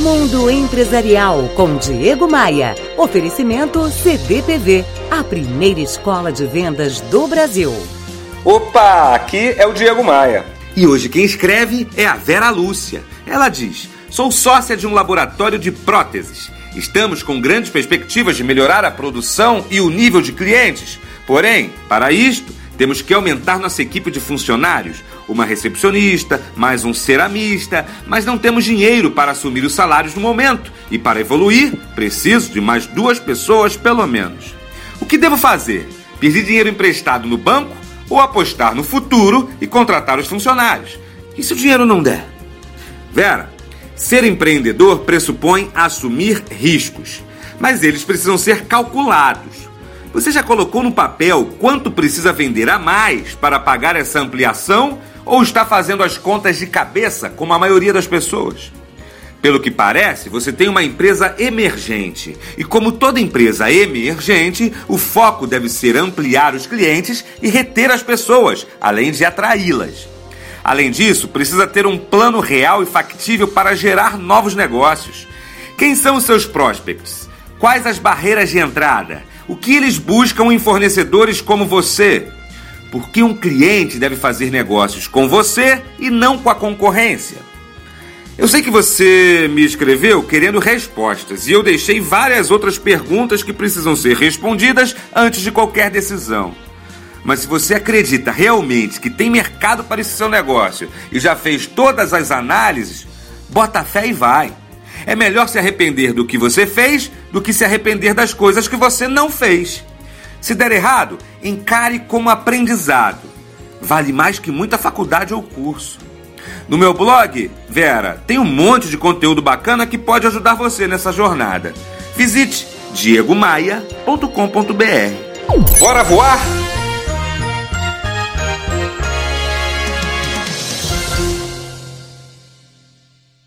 Mundo Empresarial com Diego Maia. Oferecimento CDPV, a primeira escola de vendas do Brasil. Opa, aqui é o Diego Maia. E hoje quem escreve é a Vera Lúcia. Ela diz: Sou sócia de um laboratório de próteses. Estamos com grandes perspectivas de melhorar a produção e o nível de clientes. Porém, para isto, temos que aumentar nossa equipe de funcionários, uma recepcionista, mais um ceramista, mas não temos dinheiro para assumir os salários no momento e para evoluir, preciso de mais duas pessoas pelo menos. O que devo fazer? Pedir dinheiro emprestado no banco ou apostar no futuro e contratar os funcionários? E se o dinheiro não der? Vera, ser empreendedor pressupõe assumir riscos, mas eles precisam ser calculados. Você já colocou no papel quanto precisa vender a mais para pagar essa ampliação ou está fazendo as contas de cabeça, como a maioria das pessoas? Pelo que parece, você tem uma empresa emergente. E como toda empresa emergente, o foco deve ser ampliar os clientes e reter as pessoas, além de atraí-las. Além disso, precisa ter um plano real e factível para gerar novos negócios. Quem são os seus prospects? Quais as barreiras de entrada? O que eles buscam em fornecedores como você? Por que um cliente deve fazer negócios com você e não com a concorrência? Eu sei que você me escreveu querendo respostas e eu deixei várias outras perguntas que precisam ser respondidas antes de qualquer decisão. Mas se você acredita realmente que tem mercado para esse seu negócio e já fez todas as análises, bota fé e vai. É melhor se arrepender do que você fez do que se arrepender das coisas que você não fez. Se der errado, encare como aprendizado. Vale mais que muita faculdade ou curso. No meu blog, Vera, tem um monte de conteúdo bacana que pode ajudar você nessa jornada. Visite diegomaia.com.br. Bora voar?